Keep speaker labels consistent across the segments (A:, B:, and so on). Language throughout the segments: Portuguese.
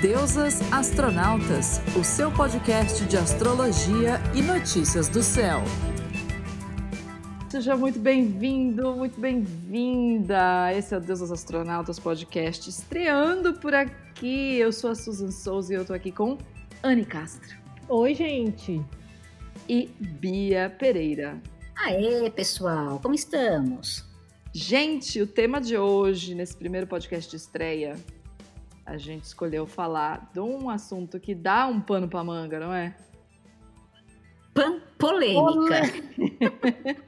A: Deusas Astronautas, o seu podcast de astrologia e notícias do céu. Seja muito bem-vindo, muito bem-vinda. Esse é o Deusas Astronautas podcast estreando por aqui. Eu sou a Susan Souza e eu tô aqui com Anne Castro.
B: Oi, gente.
A: E Bia Pereira.
C: Aê, pessoal, como estamos?
A: Gente, o tema de hoje, nesse primeiro podcast de estreia, a gente escolheu falar de um assunto que dá um pano pra manga, não é?
C: Pan polêmica.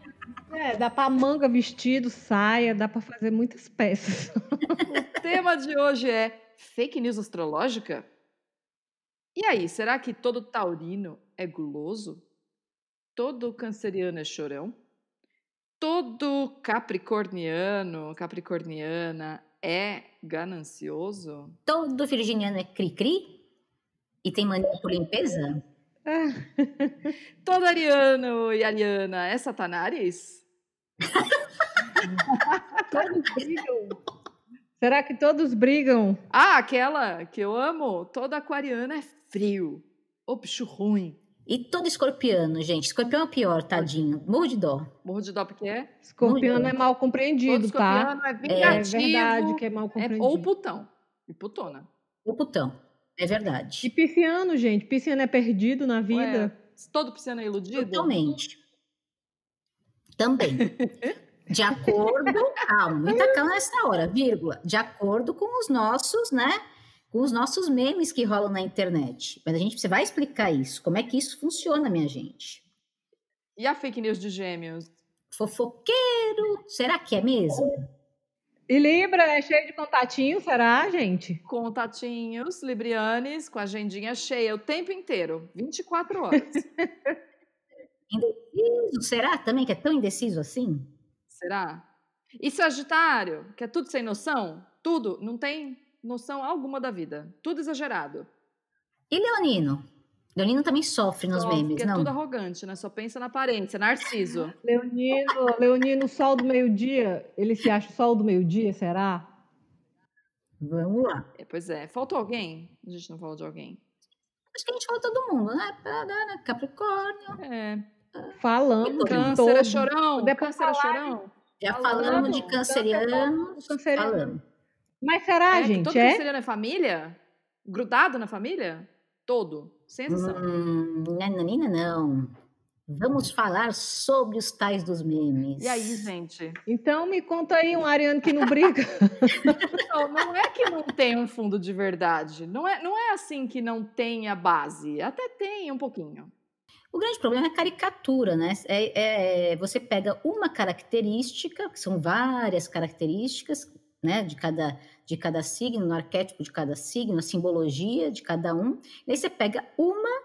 B: É, dá pra manga, vestido, saia, dá pra fazer muitas peças.
A: o tema de hoje é fake news astrológica? E aí, será que todo taurino é guloso? Todo canceriano é chorão? Todo capricorniano, capricorniana é ganancioso?
C: Todo virginiano é cri-cri? E tem mania por limpeza?
A: Todo ariano e ariana é satanás?
B: todos brigam. Será que todos brigam?
A: Ah, aquela que eu amo. Toda aquariana é frio. Ô, bicho ruim.
C: E todo escorpiano, gente. Escorpião é o pior, tadinho. Morro de dó.
A: Morro de dó porque é?
B: Escorpiano é mal compreendido,
A: todo
B: tá?
A: é vingativo.
B: É verdade que é mal compreendido.
A: É, ou putão. E putona.
C: Ou putão. É verdade.
B: E pisciano, gente. Pisciano é perdido na vida. Ué,
A: todo pisciano é iludido?
C: Totalmente. Também. De acordo, calma, muita calma nessa hora, vírgula. De acordo com os nossos, né? Com os nossos memes que rolam na internet. Mas a gente você vai explicar isso. Como é que isso funciona, minha gente?
A: E a fake news de gêmeos?
C: Fofoqueiro. Será que é mesmo?
B: E Libra é cheio de contatinhos, será, gente?
A: Contatinhos, Librianes, com a agendinha cheia o tempo inteiro, 24 horas.
C: indeciso, será também que é tão indeciso assim?
A: Será? E Sagitário, que é tudo sem noção? Tudo, não tem noção alguma da vida. Tudo exagerado.
C: E Leonino? Leonino também sofre nos
A: sofre,
C: memes,
A: é
C: não?
A: É tudo arrogante, né? Só pensa na aparência, Narciso.
B: Leonino, Leonino, sol do meio-dia. Ele se acha sol do meio-dia, será?
C: Vamos lá.
A: É, pois é. Faltou alguém? A gente não falou de alguém.
C: Acho que a gente falou todo mundo, né? Capricórnio.
A: É.
B: Falando.
A: Câncer é chorão. Câncer é chorão.
C: Já falamos de canceriano.
B: canceriano. Mas será,
A: é,
B: gente?
A: todo
B: é?
A: canceriano é família? Grudado na família? Todo. Sem exceção.
C: Hum, nananina, não. Vamos falar sobre os tais dos memes.
A: E aí, gente?
B: Então me conta aí um ariano que não briga.
A: não, não é que não tem um fundo de verdade. Não é, não é assim que não tem a base. Até tem um pouquinho.
C: O grande problema é a caricatura, né? É, é, você pega uma característica, que são várias características, né, de cada, de cada signo, no arquétipo de cada signo, a simbologia de cada um. E aí você pega uma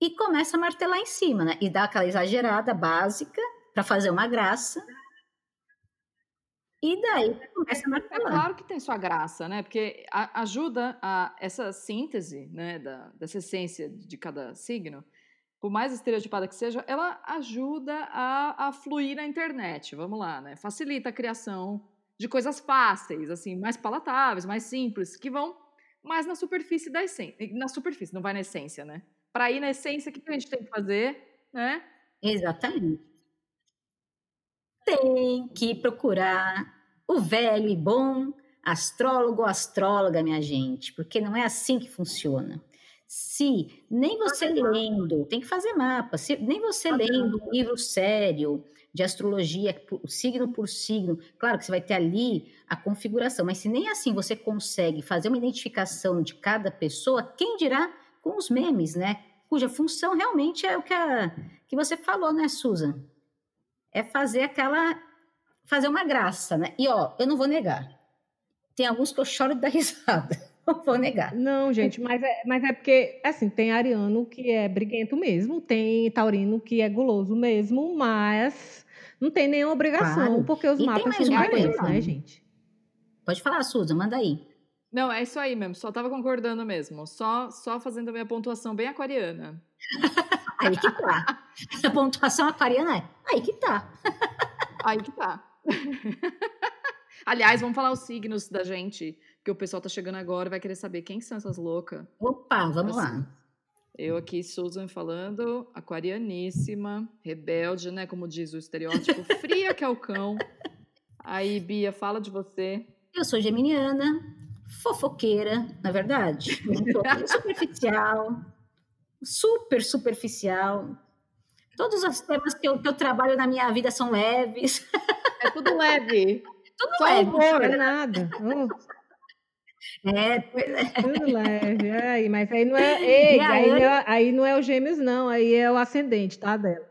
C: e começa a martelar em cima, né? E dá aquela exagerada básica para fazer uma graça. E daí começa a martelar.
A: É claro que tem sua graça, né? Porque a, ajuda a essa síntese, né, da, dessa essência de cada signo por mais estereotipada que seja, ela ajuda a, a fluir na internet. Vamos lá, né? Facilita a criação de coisas fáceis, assim, mais palatáveis, mais simples, que vão mais na superfície da essência. Na superfície, não vai na essência, né? Para ir na essência, o que a gente tem que fazer, né?
C: Exatamente. Tem que procurar o velho e bom astrólogo astróloga, minha gente, porque não é assim que funciona. Se nem você lendo, tem que fazer mapa, se nem você lendo um livro sério de astrologia, signo por signo, claro que você vai ter ali a configuração, mas se nem assim você consegue fazer uma identificação de cada pessoa, quem dirá com os memes, né? Cuja função realmente é o que, a, que você falou, né, Susan? É fazer aquela. fazer uma graça, né? E ó, eu não vou negar. Tem alguns que eu choro de dar risada. Não vou negar.
B: Não, gente, mas é, mas é porque, assim, tem ariano que é briguento mesmo, tem taurino que é guloso mesmo, mas não tem nenhuma obrigação,
C: claro.
B: porque os
C: e
B: mapas são diferentes, né, gente?
C: Pode falar, Suza, manda aí.
A: Não, é isso aí mesmo, só tava concordando mesmo, só, só fazendo a minha pontuação bem aquariana.
C: aí que tá. A pontuação aquariana é aí que tá.
A: aí que tá. Aliás, vamos falar os signos da gente porque o pessoal tá chegando agora e vai querer saber quem são essas loucas.
C: Opa, vamos
A: Assim,
C: lá.
A: Eu aqui, Susan, falando, aquarianíssima, rebelde, né? Como diz o estereótipo, fria que é o cão. Aí, Bia, fala de você.
C: Eu sou geminiana, fofoqueira, na verdade. Superficial, super superficial. Todos os temas que eu, que eu trabalho na minha vida são leves.
A: É tudo leve.
C: Tudo
A: Só
C: leve.
B: Não é
A: humor.
B: nada. Oh,
C: É, pois é.
B: tudo leve. Aí, mas aí não é. Ei, aí, não
C: Ana?
B: é, aí não é o gêmeos, não. Aí é o ascendente, tá? Dela.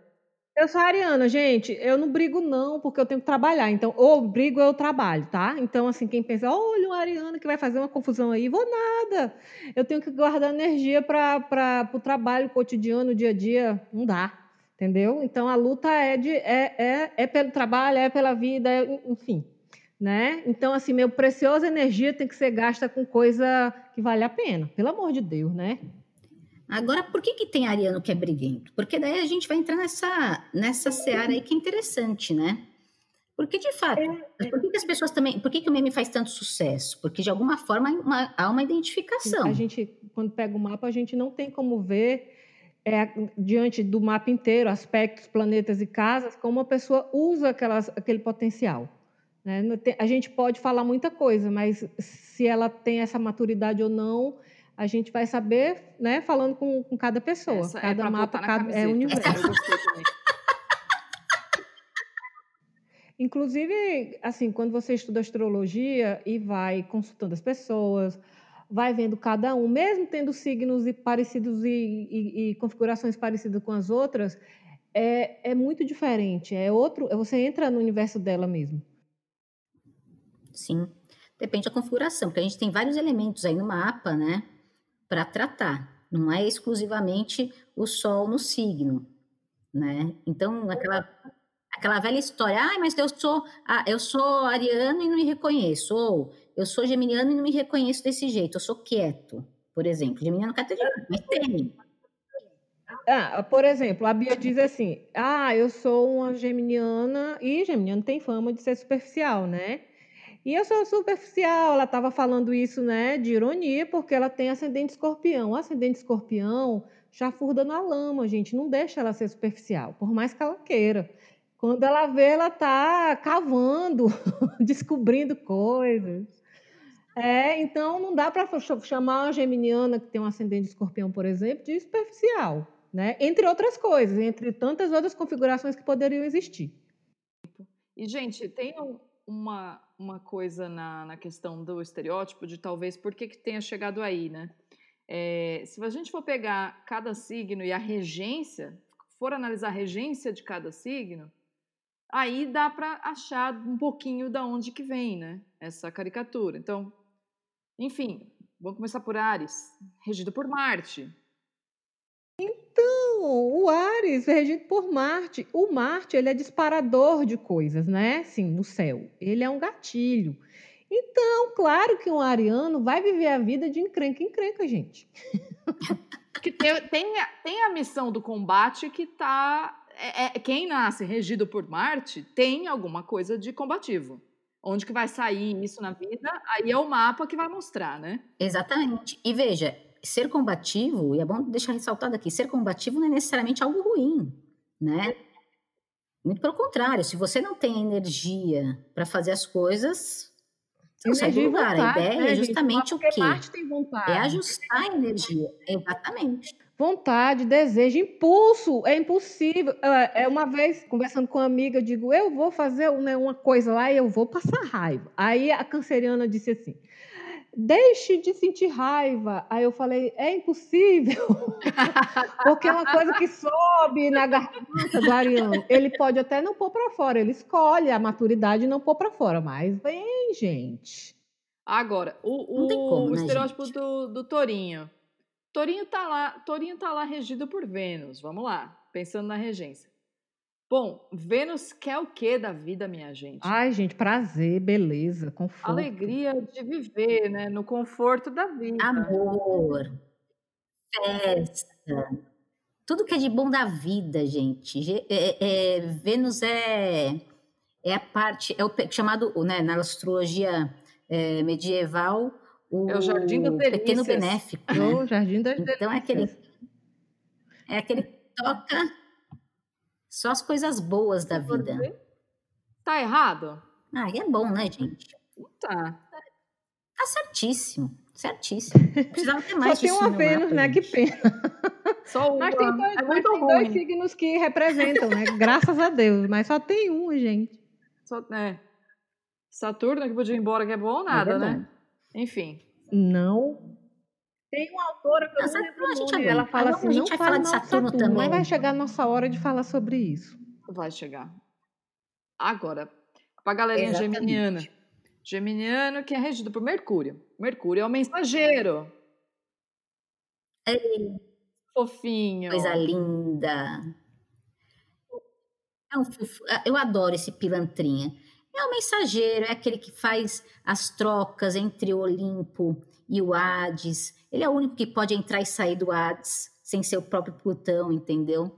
B: Eu sou ariana, gente. Eu não brigo, não, porque eu tenho que trabalhar. Então, ou brigo ou eu trabalho, tá? Então, assim, quem pensa, olha, um ariano que vai fazer uma confusão aí, vou nada. Eu tenho que guardar energia para o trabalho cotidiano, dia a dia. Não dá. Entendeu? Então, a luta é, de, é, é, é pelo trabalho, é pela vida, é- enfim. Né? Então, assim, meu preciosa energia tem que ser gasta com coisa que vale a pena. Pelo amor de Deus, né?
C: Agora, por que, que tem ariano que é briguento? Porque daí a gente vai entrar nessa, nessa seara aí que é interessante, né? Porque, de fato, por que, que as pessoas também. Por que, que o meme faz tanto sucesso? Porque, de alguma forma, uma- há uma identificação.
B: A gente, quando pega o mapa, a gente não tem como ver é, diante do mapa inteiro, aspectos, planetas e casas, como a pessoa usa aquelas, aquele potencial. Né? A gente pode falar muita coisa, mas se ela tem essa maturidade ou não, a gente vai saber, né, falando com, com cada pessoa.
A: Essa é
B: cada
A: pra
B: mapa cada, é
A: camiseta.
B: universo.
A: Gostei também.
B: Inclusive, assim, quando você estuda astrologia e vai consultando as pessoas, vai vendo cada um, mesmo tendo signos e parecidos e, e- e configurações parecidas com as outras, é, é muito diferente. É outro, você entra no universo dela mesmo.
C: Sim. Depende da configuração, porque a gente tem vários elementos aí no mapa, né? Para tratar. Não é exclusivamente o Sol no signo, né? Então, aquela, aquela velha história, ah, mas eu sou, ah, eu sou ariano e não me reconheço, ou eu sou geminiano e não me reconheço desse jeito, eu sou quieto, por exemplo. Geminiano quieto é mas tem.
B: Ah, por exemplo, a Bia diz assim: Ah, eu sou uma geminiana, e geminiano tem fama de ser superficial, né? E eu sou superficial, ela estava falando isso, né, de ironia, porque ela tem ascendente escorpião. O ascendente escorpião chafurda na lama, gente, não deixa ela ser superficial, por mais que ela queira. Quando ela vê, ela tá cavando, descobrindo coisas. É, então não dá para chamar uma geminiana que tem um ascendente escorpião, por exemplo, de superficial, né? Entre outras coisas, entre tantas outras configurações que poderiam existir.
A: E, gente, tem um- uma, uma coisa na, na questão do estereótipo de talvez por que, que tenha chegado aí, né? É, se a gente for pegar cada signo e a regência, for analisar a regência de cada signo, aí dá para achar um pouquinho da onde que vem, né? Essa caricatura. Então, enfim, vamos começar por Ares, regido por Marte.
B: Então, o Ares é regido por Marte. O Marte, ele é disparador de coisas, né? Sim, no céu. Ele é um gatilho. Então, claro que um ariano vai viver a vida de encrenca em encrenca, gente.
A: que tem, tem, a, tem a missão do combate que tá. É, é- quem nasce regido por Marte tem alguma coisa de combativo. Onde que vai sair isso na vida? Aí é o mapa que vai mostrar, né?
C: Exatamente. E veja, ser combativo, e é bom deixar ressaltado aqui, ser combativo não é necessariamente algo ruim, né? Muito pelo contrário, se você não tem energia para fazer as coisas, você não sai do lugar. A
B: vontade,
C: ideia
B: né,
C: é
B: gente?
C: justamente o
B: Porque
C: quê?
B: Marte tem vontade.
C: É ajustar a energia. Exatamente.
B: Vontade, desejo, impulso, é impossível. É, é uma vez, conversando com uma amiga, eu digo, eu vou fazer né, uma coisa lá e eu vou passar raiva. Aí a canceriana disse assim, deixe de sentir raiva. Aí eu falei, é impossível, porque é uma coisa que sobe na garganta do ariano. Ele pode até não pôr para fora, ele escolhe a maturidade e não pôr para fora, mas vem, gente.
A: Agora, o, o-
C: como,
A: o
C: né,
A: estereótipo do, do Torinho. Torinho tá lá, Torinho tá lá regido por Vênus. Vamos lá, pensando na regência. Bom, Vênus quer o que da vida, minha gente?
B: Ai, gente, prazer, beleza, conforto.
A: Alegria de viver, né? No conforto da vida.
C: Amor, festa, tudo que é de bom da vida, gente. Ge- é- é- Vênus é, é a parte, é o chamado, né, na astrologia é, medieval, o,
A: É o Jardim das
C: Pequeno
A: Delícias.
C: Benéfico, né?
B: O Jardim das
C: Então é aquele,
B: Delícias.
C: é aquele que toca só as coisas boas da vida.
A: Tá errado?
C: Ah, e é bom, né, gente?
A: Tá.
C: Tá certíssimo, certíssimo. Precisava ter mais
B: Só tem uma Vênus, né? Que pena.
A: Só
B: Mas
A: uma.
B: tem dois,
A: é
B: mas
A: muito
B: tem dois
A: ruim.
B: signos que representam, né? Graças a Deus. Mas só tem um, gente.
A: Só, é. Saturno que podia ir embora, que é bom ou nada, né?
C: verdade.
A: Enfim.
B: Não. Tem uma autora que eu
C: Não,
B: não lembro
C: a gente.
B: Ela fala assim,
C: a gente
B: não
C: vai falar de Saturno
B: Saturno. Mas
C: também.
B: vai chegar a nossa hora de falar sobre isso.
A: Vai chegar. Agora, pra galerinha
C: Exatamente.
A: geminiana. Geminiano que é regido por Mercúrio. Mercúrio é o mensageiro. Fofinho.
C: Coisa linda. É um fofo- Eu adoro esse pilantrinha. É o mensageiro, é aquele que faz as trocas entre o Olimpo e o Hades. Ele é o único que pode entrar e sair do Hades sem ser o próprio Plutão, entendeu?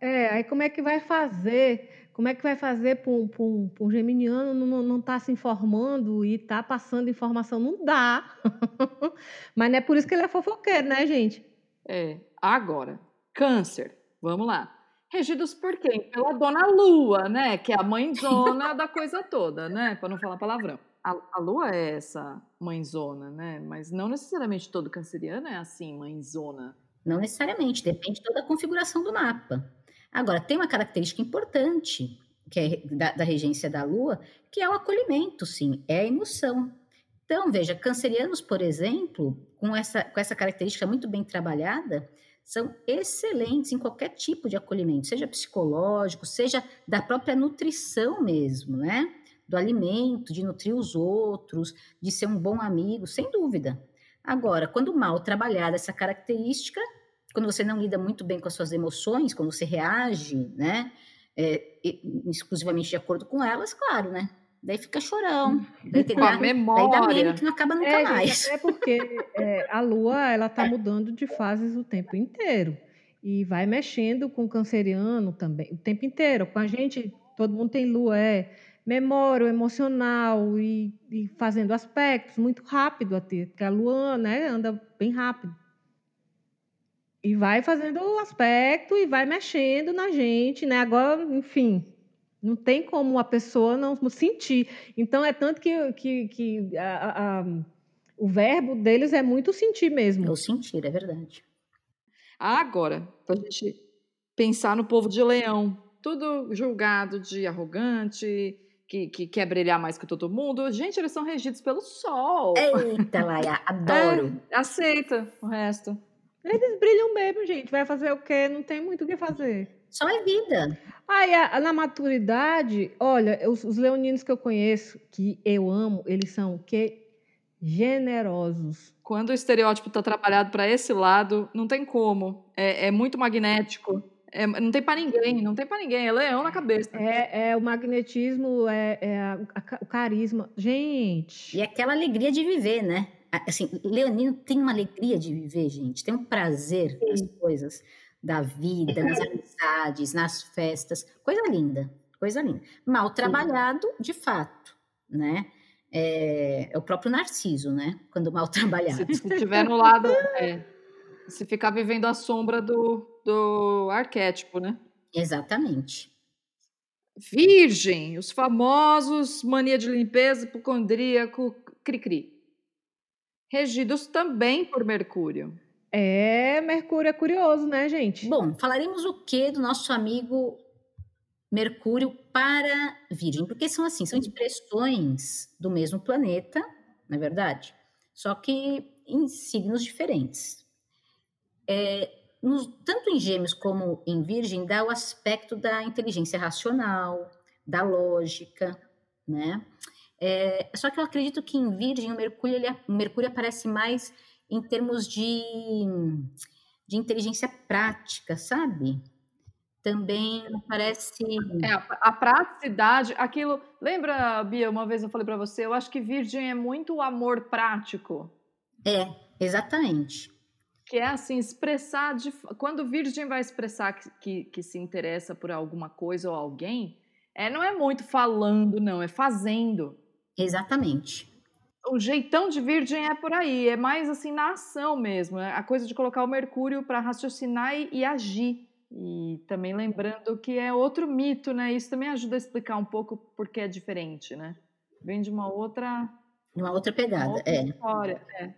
B: É, aí como é que vai fazer? Como é que vai fazer para um, um- um geminiano não, não tá se informando e tá passando informação? Não dá. Mas não é por isso que ele é fofoqueiro, né, gente?
A: É. Agora, Câncer. Vamos lá. Regidos por quem? Pela Dona Lua, né? Que é a mãezona da coisa toda, né? Para não falar palavrão. A, a Lua é essa mãezona, né? Mas não necessariamente todo canceriano é assim, mãezona.
C: Não necessariamente, depende toda a configuração do mapa. Agora, tem uma característica importante que é da, da regência da Lua, que é o acolhimento, sim, é a emoção. Então, veja, cancerianos, por exemplo, com essa, com essa característica muito bem trabalhada, são excelentes em qualquer tipo de acolhimento, seja psicológico, seja da própria nutrição mesmo, né? Do alimento, de nutrir os outros, de ser um bom amigo, sem dúvida. Agora, quando mal trabalhada essa característica, quando você não lida muito bem com as suas emoções, quando você reage, né, é, exclusivamente de acordo com elas, claro, né? Daí fica chorão, daí, tem,
A: Com a
C: dá, daí dá
A: memória.
C: meme que não acaba nunca
B: É,
C: mais.
B: até porque é, a Lua ela tá mudando de fases o tempo inteiro e vai mexendo com o canceriano também o tempo inteiro. Com a gente, todo mundo tem Lua, é memória, emocional e, e fazendo aspectos muito rápido até, porque a Lua, né, anda bem rápido. E vai fazendo o aspecto e vai mexendo na gente, né? Agora, enfim, não tem como a pessoa não sentir. Então, é tanto que, que, que a- a- o verbo deles é muito sentir mesmo.
C: Eu sentir, é verdade.
A: Agora, pra gente pensar no povo de leão, tudo julgado de arrogante, que, que quer brilhar mais que todo mundo. Gente, eles são regidos pelo sol.
C: Eita, Laia, adoro.
A: Aceita o resto.
B: Eles brilham mesmo, gente. Vai fazer o quê? Não tem muito o que fazer.
C: Só é vida.
B: Aí, a- na maturidade, olha, os, os leoninos que eu conheço, que eu amo, eles são o quê? Generosos.
A: Quando o estereótipo tá trabalhado para esse lado, não tem como. É, é muito magnético. É- não tem para ninguém, não tem para ninguém. É leão na cabeça.
B: É, é o magnetismo, é, é a- a o carisma. Gente,
C: E aquela alegria de viver, né? A- Assim, Leonino tem uma alegria de viver, gente. Tem um prazer nas coisas da vida, nas amizades, nas festas. Coisa linda, coisa linda. Mal trabalhado, de fato, né? É, é o próprio Narciso, né? Quando mal trabalhado.
A: Se, tiver no lado. é, se ficar vivendo a sombra do, do arquétipo, né?
C: Exatamente.
A: Virgem, os famosos mania de limpeza, hipocondríaco, cri-cri. Regidos também por Mercúrio.
B: É, Mercúrio é curioso, né, gente?
C: Bom, falaremos o que do nosso amigo Mercúrio para Virgem? Porque são assim, são expressões do mesmo planeta, na é verdade, só que em signos diferentes. É, nos- tanto em Gêmeos como em Virgem, dá o aspecto da inteligência racional, da lógica, né? É, só que eu acredito que em Virgem o Mercúrio, ele, o Mercúrio aparece mais em termos de, de inteligência prática, sabe? Também aparece.
A: É, a, a praticidade, aquilo. Lembra, Bia, uma vez eu falei pra você, eu acho que Virgem é muito o amor prático.
C: É, exatamente.
A: Que é assim, expressar. De, quando Virgem vai expressar que, que, que se interessa por alguma coisa ou alguém, é, não é muito falando, não, é fazendo.
C: Exatamente.
A: O jeitão de virgem é por aí, é mais assim na ação mesmo, é a coisa de colocar o Mercúrio para raciocinar e, e, agir. E também lembrando que é outro mito, né? Isso também ajuda a explicar um pouco porque é diferente, né? Vem de uma outra.
C: Uma outra pegada, uma outra é.
A: História, é.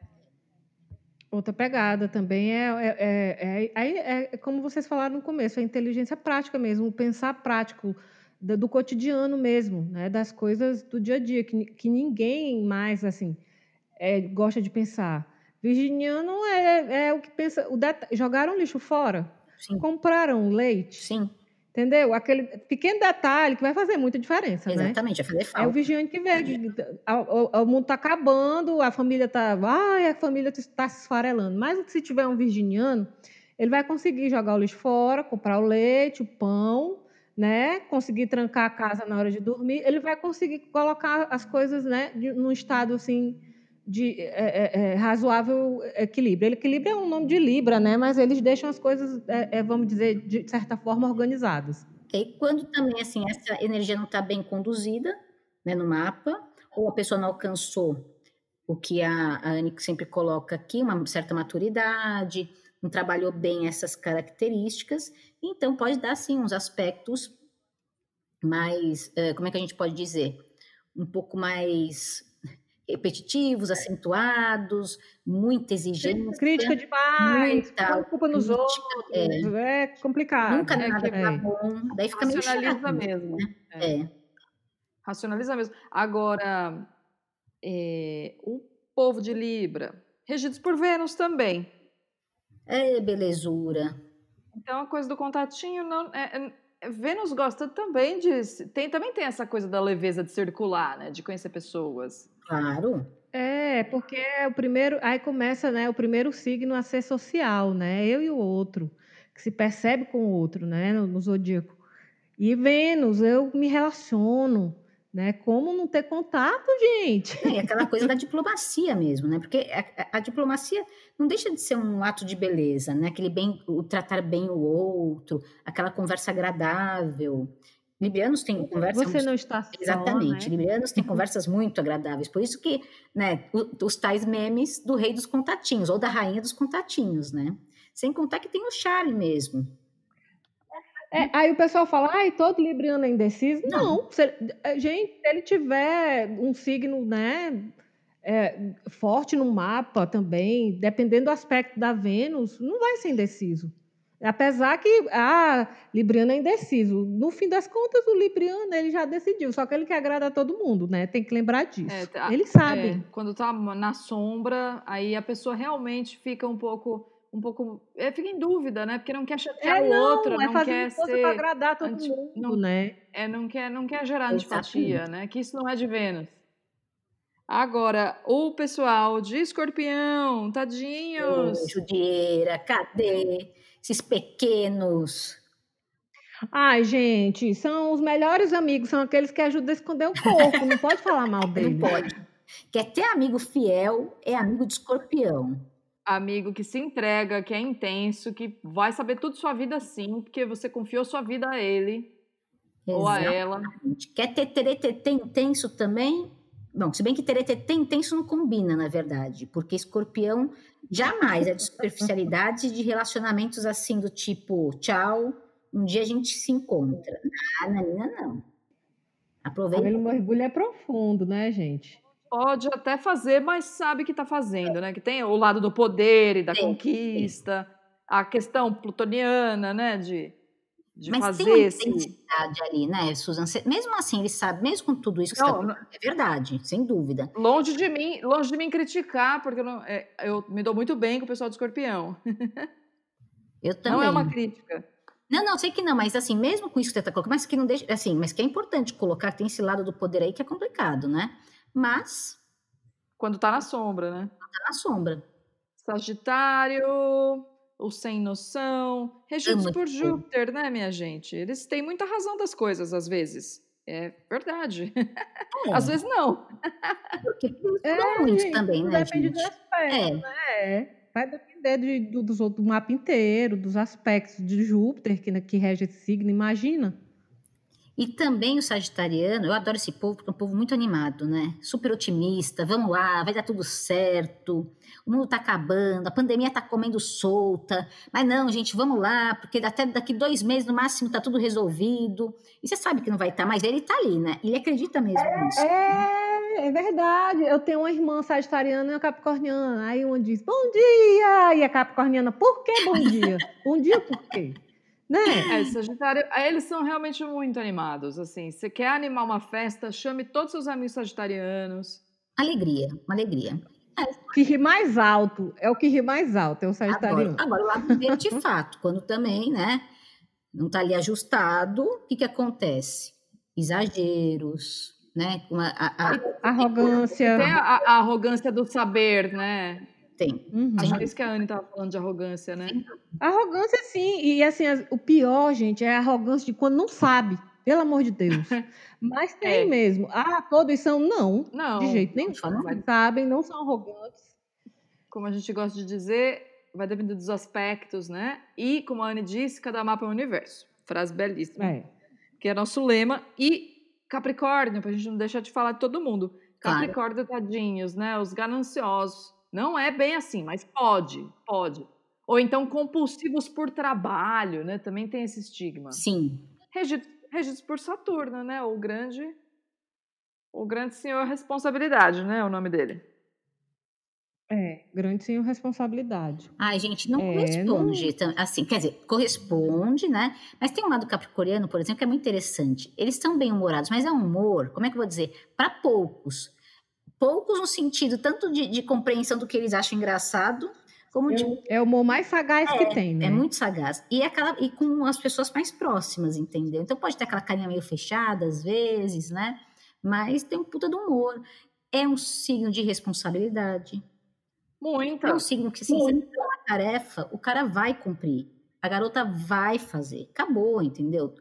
B: Outra pegada também é, é, é, é, é, como vocês falaram no começo, a inteligência prática mesmo, o pensar prático do, cotidiano mesmo, né, das coisas do dia a dia, que, que ninguém mais assim é, gosta de pensar. Virginiano é, é o que pensa. O jogaram lixo fora, Sim. compraram leite.
C: Sim.
B: Entendeu? Aquele pequeno detalhe que vai fazer muita diferença,
C: Exatamente, né? Exatamente, vai fazer falta.
B: É o vigiante que vê. O, o mundo está acabando, a família está... Ai, a família está se esfarelando. Mas se tiver um virginiano, ele vai conseguir jogar o lixo fora, comprar o leite, o pão, né? Conseguir trancar a casa na hora de dormir. Ele vai conseguir colocar as coisas, né? num estado, assim, de é, é, é, razoável equilíbrio. Equilíbrio é um nome de Libra, né? Mas eles deixam as coisas, é, é, vamos dizer, de certa forma organizadas.
C: Quando também assim essa energia não está bem conduzida, né, no mapa, ou a pessoa não alcançou o que a, a Anne sempre coloca aqui, uma certa maturidade, não trabalhou bem essas características, então pode dar sim uns aspectos mais, eh, como é que a gente pode dizer, um pouco mais repetitivos, acentuados, muita exigência.
B: Crítica demais, muita culpa nos crítica, outros, é, é complicado.
C: Nunca é nada
A: é.
C: bom, daí fica meio chato.
A: Racionaliza mesmo. Né?
C: É. é.
A: Racionaliza mesmo. Agora, é, o povo de Libra, regidos por Vênus também.
C: É, belezura.
A: Então, a coisa do contatinho não... É, é, Vênus gosta também de... Tem, também tem essa coisa da leveza de circular, né? De conhecer pessoas.
C: Claro.
B: É, porque é o primeiro, aí começa, né, o primeiro signo a ser social, né? Eu e o outro, que se percebe com o outro, né, no, no zodíaco. E Vênus, eu me relaciono, né? Como não ter contato, gente?
C: É aquela coisa da diplomacia mesmo, né? Porque a, a, diplomacia não deixa de ser um ato de beleza, né? Aquele bem, o tratar bem o outro, aquela conversa agradável. Librianos têm conversas.
B: Você não está só,
C: Exatamente.
B: Né?
C: Librianos têm conversas muito agradáveis. Por isso que, né, os tais memes do rei dos contatinhos, ou da rainha dos contatinhos, né? Sem contar que tem o charme mesmo.
B: É, aí o pessoal fala, ai, todo libriano é indeciso. Não, não se eh, gente, se ele tiver um signo, né, é, forte no mapa também, dependendo do aspecto da Vênus, não vai ser indeciso. Apesar que, ah, Libriano é indeciso. No fim das contas, o Libriano ele já decidiu, só que ele quer agradar todo mundo, né? Tem que lembrar disso. É, tá, Eles sabem. É,
A: quando tá na sombra, aí a pessoa realmente fica um pouco um pouco. É, fica em dúvida, né? Porque não quer chatear
B: é,
A: o outro,
B: é
A: não quer ser.
B: para agradar todo anti, mundo,
A: não,
B: né?
A: É, não quer, não quer gerar antipatia, né? Que isso não é de Vênus. Agora, o pessoal de escorpião, tadinhos.
C: Ô, judieira, cadê? esses pequenos.
B: Ai, gente, são os melhores amigos, são aqueles que ajudam a esconder o corpo, não pode falar mal deles.
C: Não pode. Quer ter amigo fiel, é amigo de escorpião.
A: Amigo que se entrega, que é intenso, que vai saber tudo sua vida sim, porque você confiou sua vida a ele Exatamente. ou a ela.
C: Quer ter teretetê intenso também? Bom, se bem que teretetê intenso não combina, na verdade, porque escorpião jamais é de superficialidade de relacionamentos assim do tipo, tchau, um dia a gente se encontra. Ah, Nanina, não.
B: Aproveita. O mergulho é profundo, né, gente?
A: Pode até fazer, mas sabe que está fazendo, né? Que tem o lado do poder e da conquista, a questão plutoniana, né? De de
C: Mas
A: fazer
C: tem uma
A: esse...
C: intensidade ali, né, Susan? Mesmo assim, ele sabe, mesmo com tudo isso que não, você tá é verdade, sem dúvida.
A: Longe de mim, longe de mim criticar, porque eu, não, é, eu me dou muito bem com o pessoal do escorpião.
C: Eu também.
A: Não é uma crítica.
C: Não, não, sei que não, mas assim, mesmo com isso que você está colocando, mas que não deixa, assim, mas que é importante colocar, tem esse lado do poder aí que é complicado, né? Mas.
A: Quando tá na sombra, né?
C: Quando tá na sombra.
A: Sagitário, o sem noção, regidos por Júpiter, né, minha gente? Eles têm muita razão das coisas, às vezes. É verdade. É. Às vezes não.
C: Porque é, muito também, né,
B: depende
C: gente?
B: do aspecto, é. né? Vai depender de, do, do, do, mapa inteiro, dos aspectos de Júpiter que, que rege esse signo, imagina.
C: E também o sagitariano, eu adoro esse povo, porque é um povo muito animado, né? Super otimista, vamos lá, vai dar tudo certo, o mundo tá acabando, a pandemia tá comendo solta, mas não, gente, vamos lá, porque até daqui dois meses, no máximo, tá tudo resolvido. E você sabe que não vai estar, tá, mas ele tá ali, né? Ele acredita mesmo nisso.
B: É, é verdade. Eu tenho uma irmã sagitariana e uma capricorniana. Aí uma diz, bom dia! E a capricorniana, por que bom dia? bom dia por quê? Né?
A: É, Sagitário, eles são realmente muito animados, assim. Você quer animar uma festa, chame todos os seus amigos sagitarianos.
C: Alegria, uma alegria.
B: É. Que ri mais alto, é o que ri mais alto, é o sagitariano.
C: Agora, agora o lado de fato, quando também, né, não tá ali ajustado, o que que acontece? Exageros, né?
B: Uma, a, a, arrogância.
A: Tem a, a, arrogância do saber, né?
C: Tem.
A: Uhum. Acho que é isso que a Anne estava falando de arrogância, né?
B: Arrogância, sim. E assim, o pior, gente, é a arrogância de quando não sabe. Pelo amor de Deus. Mas tem é. mesmo. Ah, todos são? Não. Não. De jeito nenhum. Não sabem, não são arrogantes.
A: Como a gente gosta de dizer, vai depender dos aspectos, né? E, como a Anne disse, cada mapa é um universo. Frase belíssima. É. Que é nosso lema. E Capricórnio, pra gente não deixar de falar de todo mundo. Capricórnio, claro. tadinhos, né? Os gananciosos não é bem assim, mas pode, pode. Ou então compulsivos por trabalho, né? Também tem esse estigma.
C: Sim.
A: Regidos, regidos por Saturno, né? O grande o grande senhor responsabilidade, né? O nome dele.
B: É, grande senhor responsabilidade.
C: Ai, gente, não é, corresponde. Não... Assim, quer dizer, corresponde, né? Mas tem um lado capricorniano, por exemplo, que é muito interessante. Eles são bem-humorados, mas é um humor, como é que eu vou dizer? Para poucos poucos no sentido tanto de, de, compreensão do que eles acham engraçado, como
B: é,
C: de.
B: É o humor mais sagaz
C: é,
B: que tem, né?
C: É muito sagaz. E, é aquela, e com as pessoas mais próximas, entendeu? Então pode ter aquela carinha meio fechada às vezes, né? Mas tem um puta do humor. É um signo de responsabilidade.
A: Muito.
C: É um signo que, assim, se você uma tarefa, o cara vai cumprir. A garota vai fazer. Acabou, entendeu?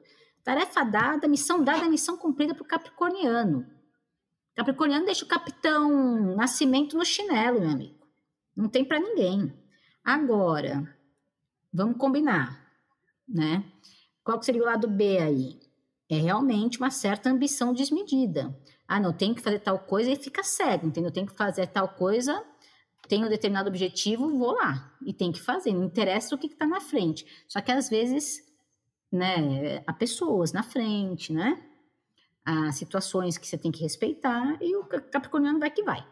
C: Tarefa dada, missão dada, missão cumprida para o capricorniano. Capricorniano deixa o capitão Nascimento no chinelo, meu amigo. Não tem para ninguém. Agora, vamos combinar, né? Qual que seria o lado B aí? É realmente uma certa ambição desmedida. Ah, não, tenho que fazer tal coisa e fica cego, entendeu? Tenho que fazer tal coisa, tenho um determinado objetivo, vou lá. E tem que fazer, não interessa o que está na frente. Só que às vezes, né, há pessoas na frente, né? Há situações que você tem que respeitar e o capricorniano vai que vai.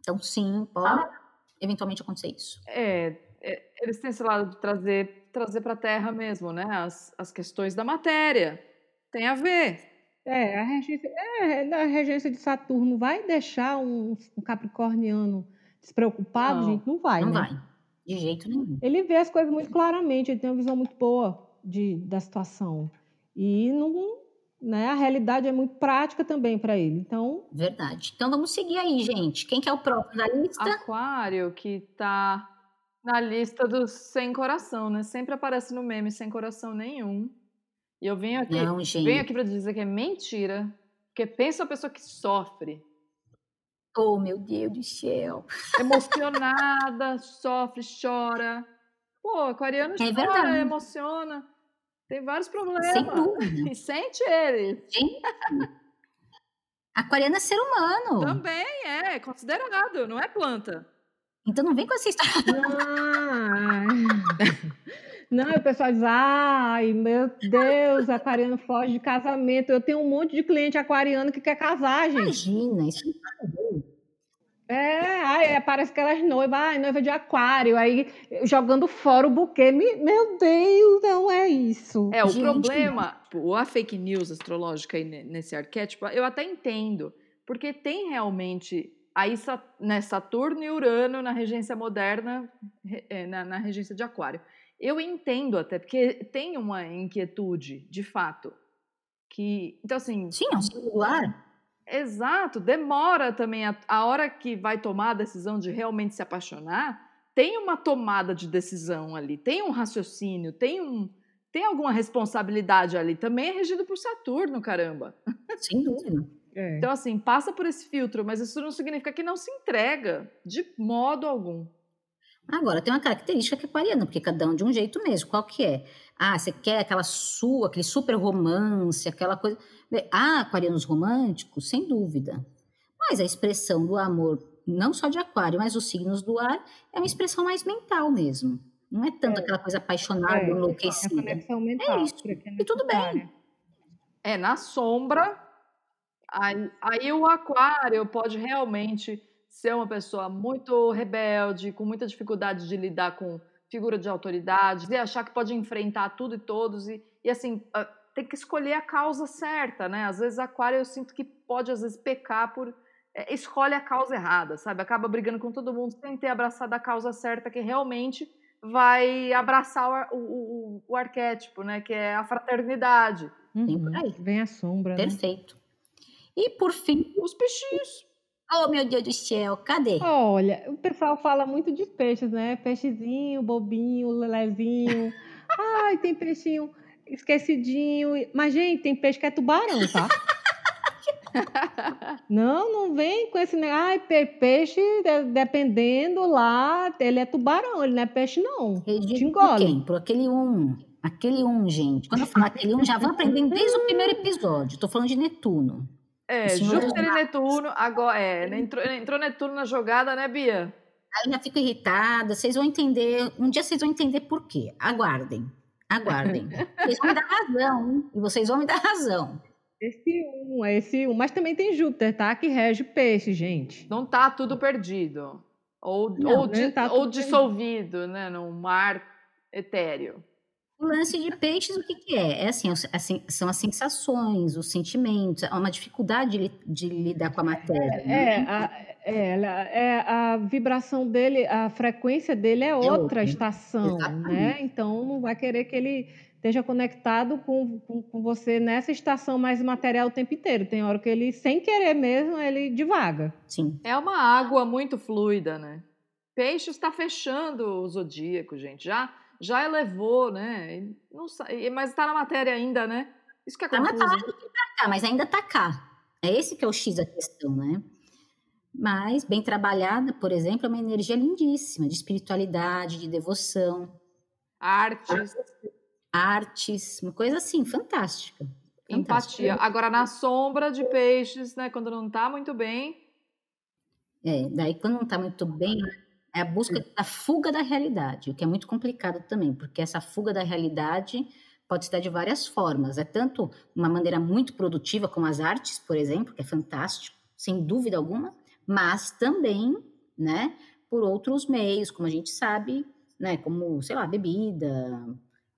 C: Então, sim, pode ah. Eventualmente acontecer isso.
A: É, é, eles têm esse lado de trazer, trazer para a Terra mesmo, né? As, as questões da matéria. Tem a ver.
B: É, a regência, é, a regência de Saturno vai deixar um, um capricorniano despreocupado, não, gente? Não vai,
C: Não
B: né?
C: vai, de jeito nenhum.
B: Ele vê as coisas muito claramente, ele tem uma visão muito boa de, da situação. E não, né? A realidade é muito prática também para ele. Então,
C: verdade. Então vamos seguir aí, gente. Quem que é o próximo da lista?
A: Aquário, que tá na lista dos sem coração, né? Sempre aparece no meme sem coração nenhum. E eu venho aqui, Não, venho aqui para dizer que é mentira, porque pensa a pessoa que sofre.
C: Oh, meu Deus do céu.
A: Emocionada, sofre, chora. Pô, aquariano é chora, verdade. emociona. Tem vários problemas.
C: Sem dúvida.
A: E sente ele.
C: Gente. Aquariano é ser humano.
A: Também é, é considerado, não é planta.
C: Então não vem com essa história.
B: Não, o pessoal diz, ai, meu Deus, aquariano foge de casamento. Eu tenho um monte de cliente aquariano que quer casar, gente.
C: Imagina, isso
B: não é, aí parece aquelas noivas, ai, noiva de aquário, aí jogando fora o buquê. Meu Deus, não é isso.
A: É, o Gente, problema, não. a fake news astrológica aí nesse arquétipo, eu até entendo, porque tem realmente aí né, Saturno e Urano na regência moderna, é, na, na regência de aquário. Eu entendo até, porque tem uma inquietude, de fato, que... Então, assim...
C: Sim, é um singular
A: Exato, demora também a, a hora que vai tomar a decisão de realmente se apaixonar, tem uma tomada de decisão ali, tem um raciocínio, tem um tem alguma responsabilidade ali. Também é regido por Saturno, caramba.
C: Sem dúvida.
A: É. Então, assim, passa por esse filtro, mas isso não significa que não se entrega de modo algum.
C: Agora, tem uma característica que é aquariana, porque cada um de um jeito mesmo. Qual que é? Ah, você quer aquela sua, aquele super romance, aquela coisa. Ah, aquarianos românticos, sem dúvida. Mas a expressão do amor, não só de aquário, mas os signos do ar, é uma expressão mais mental mesmo. Não é tanto é. aquela coisa apaixonada, é, enlouquecida. É,
B: conexão mental,
C: é isso. E tudo bem.
A: É, na sombra, aí, aí o aquário pode realmente ser uma pessoa muito rebelde, com muita dificuldade de lidar com figura de autoridade, e achar que pode enfrentar tudo e todos, e, e assim, ah, tem que escolher a causa certa, né? Às vezes aquário eu sinto que pode, às vezes, pecar por... É, escolhe a causa errada, sabe? Acaba brigando com todo mundo sem ter abraçado a causa certa que realmente vai abraçar o, o, o arquétipo, né? Que é a fraternidade.
B: Uhum. Vem a sombra.
C: Né? Perfeito. Né? E por fim,
A: os peixinhos.
C: Oh, meu Deus do céu, cadê?
B: Olha, o pessoal fala muito de peixes, né? Peixezinho, bobinho, lelezinho. Ai, tem peixinho esquecidinho. Mas, gente, tem peixe que é tubarão, tá? não, não vem com esse negócio. Ai, peixe, dependendo lá, ele é tubarão, ele não é peixe, não. Te engole.
C: Por quem? Por aquele um. Aquele um, gente. Quando eu falar aquele um, já vão aprendendo desde o primeiro episódio. Estou falando de Netuno.
A: É, Júpiter e Netuno, agora é, entrou, entrou Netuno na jogada, né, Bia?
C: Aí eu já fico irritada, vocês vão entender, um dia vocês vão entender por quê. Aguardem, aguardem. vocês vão me dar razão, hein? e vocês vão me dar razão.
B: Esse um, é esse um, mas também tem Júpiter, tá? Que rege peixe, gente.
A: Não tá tudo perdido. Ou, Não, ou, né? tá ou dissolvido, perdido. né, num mar etéreo.
C: O lance de peixes, o que, que é? É assim, assim, são as sensações, os sentimentos, é uma dificuldade de, de lidar com a matéria.
B: É, né? a, é, é, a vibração dele, a frequência dele é, é outra, outra estação, né? Exatamente. né? Então não vai querer que ele esteja conectado com, com, com, você nessa estação mais material o tempo inteiro. Tem hora que ele, sem querer mesmo, ele divaga.
C: Sim.
A: É uma água muito fluida, né? Peixe está fechando o zodíaco, gente. Já já elevou, né? Não, mas está na matéria ainda, né? Isso que é confuso. Tá
C: na cá, mas ainda está cá. É esse que é o X da questão, né? Mas, bem trabalhada, por exemplo, é uma energia lindíssima, de espiritualidade, de devoção.
A: Artes.
C: Artes, uma coisa assim, fantástica.
A: Empatia. Agora, na sombra de peixes, né? Quando não está muito bem.
C: É, daí quando não está muito bem, é a busca da fuga da realidade, o que é muito complicado também, porque essa fuga da realidade pode se dar de várias formas. É tanto uma maneira muito produtiva, como as artes, por exemplo, que é fantástico, sem dúvida alguma, mas também, né, por outros meios, como a gente sabe, né, como, sei lá, bebida.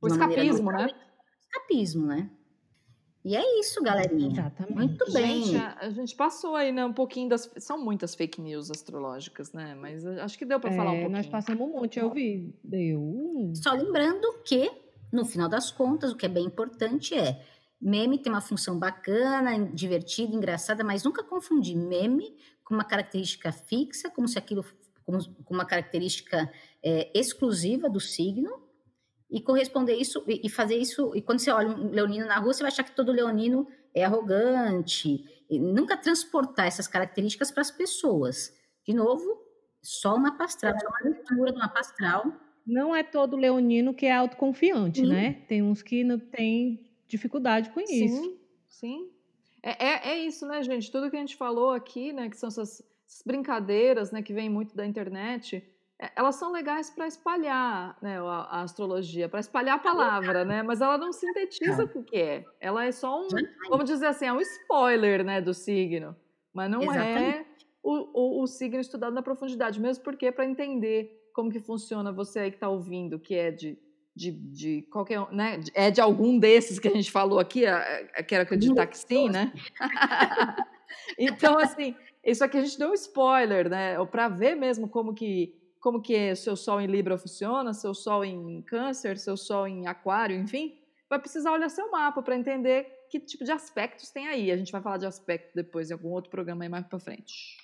A: O escapismo, né?
C: Escapismo, né? E é isso, galerinha. Exatamente. Muito bem.
A: Gente, a, a, gente passou aí, né, um pouquinho das. São muitas fake news astrológicas, né? Mas acho que deu para é, falar um pouquinho.
B: Nós passamos um monte, eu vi. Deu.
C: Só lembrando que, no final das contas, o que é bem importante é. Meme tem uma função bacana, divertida, engraçada, mas nunca confundir meme com uma característica fixa, como se aquilo como, com uma característica é, exclusiva do signo, e corresponder isso e fazer isso. E quando você olha um leonino na rua, você vai achar que todo leonino é arrogante. E nunca transportar essas características para as pessoas. De novo, só uma pastral, só uma leitura de uma pastral.
B: Não é todo leonino que é autoconfiante, sim. né? Tem uns que não tem dificuldade com
A: sim,
B: isso.
A: Sim. É, é, é, isso, né, gente? Tudo que a gente falou aqui, né? Que são essas, essas brincadeiras, né? Que vem muito da internet elas são legais para espalhar né, a, astrologia, para espalhar a palavra, né? Mas ela não sintetiza o que é. Ela é só um, vamos dizer assim, é um spoiler, né, do signo. Mas não é Exatamente. é o, o, o, signo estudado na profundidade, mesmo porque para entender como que funciona você aí que está ouvindo, que é de, de, de qualquer, né, é de algum desses que a gente falou aqui, quero acreditar que sim, né? então, assim, isso aqui a gente deu um spoiler, né? Para ver mesmo como que como que é seu sol em Libra funciona, seu sol em Câncer, seu sol em Aquário, enfim, vai precisar olhar seu mapa para entender que tipo de aspectos tem aí. A gente vai falar de aspecto depois em algum outro programa aí mais para frente.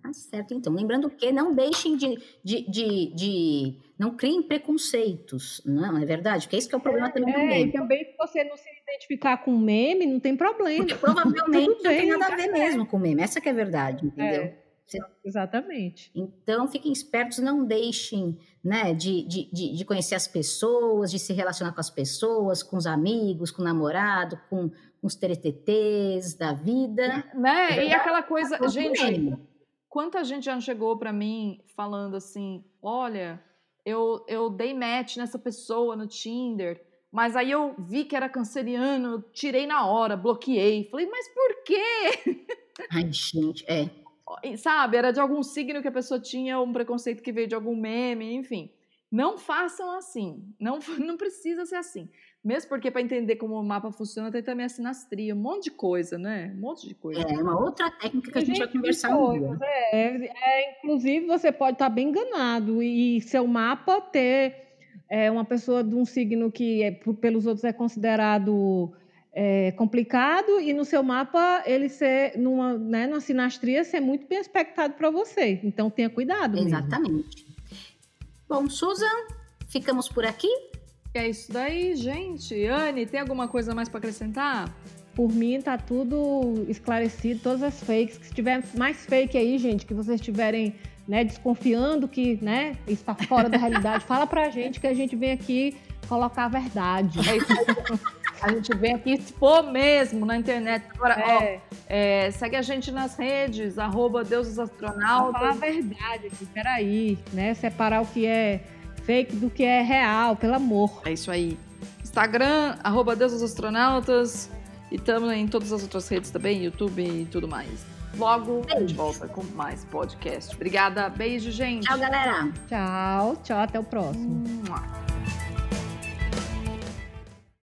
C: Tá certo, então. Lembrando que não deixem de, de, de, de, não criem preconceitos, não é verdade? Porque é isso que é o problema também é, do meme.
B: E também se você não se identificar com meme, não tem problema. Porque
C: provavelmente não tem nada a ver mesmo com meme. Essa que é a verdade, entendeu? É.
B: Exatamente.
C: Então, fiquem espertos, não deixem né, de, de, de, conhecer as pessoas, de se relacionar com as pessoas, com os amigos, com o namorado, com, com os teretetês da vida.
A: Né? É e aquela coisa, tá gente, quanta gente já chegou para mim falando assim, olha, eu, eu dei match nessa pessoa no Tinder, mas aí eu vi que era canceriano, tirei na hora, bloqueei. Falei, mas por quê?
C: Ai, gente, é
A: sabe, era de algum signo que a pessoa tinha, um preconceito que veio de algum meme, enfim. Não façam assim. Não, não precisa ser assim. Mesmo porque, para entender como o mapa funciona, tem também a sinastria, um monte de coisa, né? Um monte de coisa.
C: É, uma outra técnica que a gente vai conversar
B: coisas, é, é, Inclusive, você pode estar bem enganado e seu mapa ter é, uma pessoa de um signo que, é, pelos outros, é considerado é, complicado e no seu mapa ele ser numa, né, numa sinastria ser muito bem aspectado para você. Então tenha cuidado.
C: Exatamente. Mesmo. Bom, Susan, ficamos por aqui.
A: É isso daí, gente. Anne, tem alguma coisa mais para acrescentar?
B: Por mim tá tudo esclarecido, todas as fakes. Se tiver mais fake aí, gente, que vocês estiverem né, desconfiando que né, está fora da realidade, fala pra gente que a gente vem aqui colocar a verdade.
A: É isso aí. A gente vem aqui expor mesmo na internet. Agora, é. ó, é, segue a gente nas redes, arroba Deuses Astronautas.
B: falar a verdade aqui, peraí, né? Separar o que é fake do que é real, pelo amor.
A: É isso aí. Instagram, arroba Deuses Astronautas. E estamos em todas as outras redes também, YouTube e tudo mais. Logo, beijo. a gente volta com mais podcast. Obrigada. Beijo, gente.
C: Tchau, galera.
B: Tchau, tchau. Até o próximo. Mua.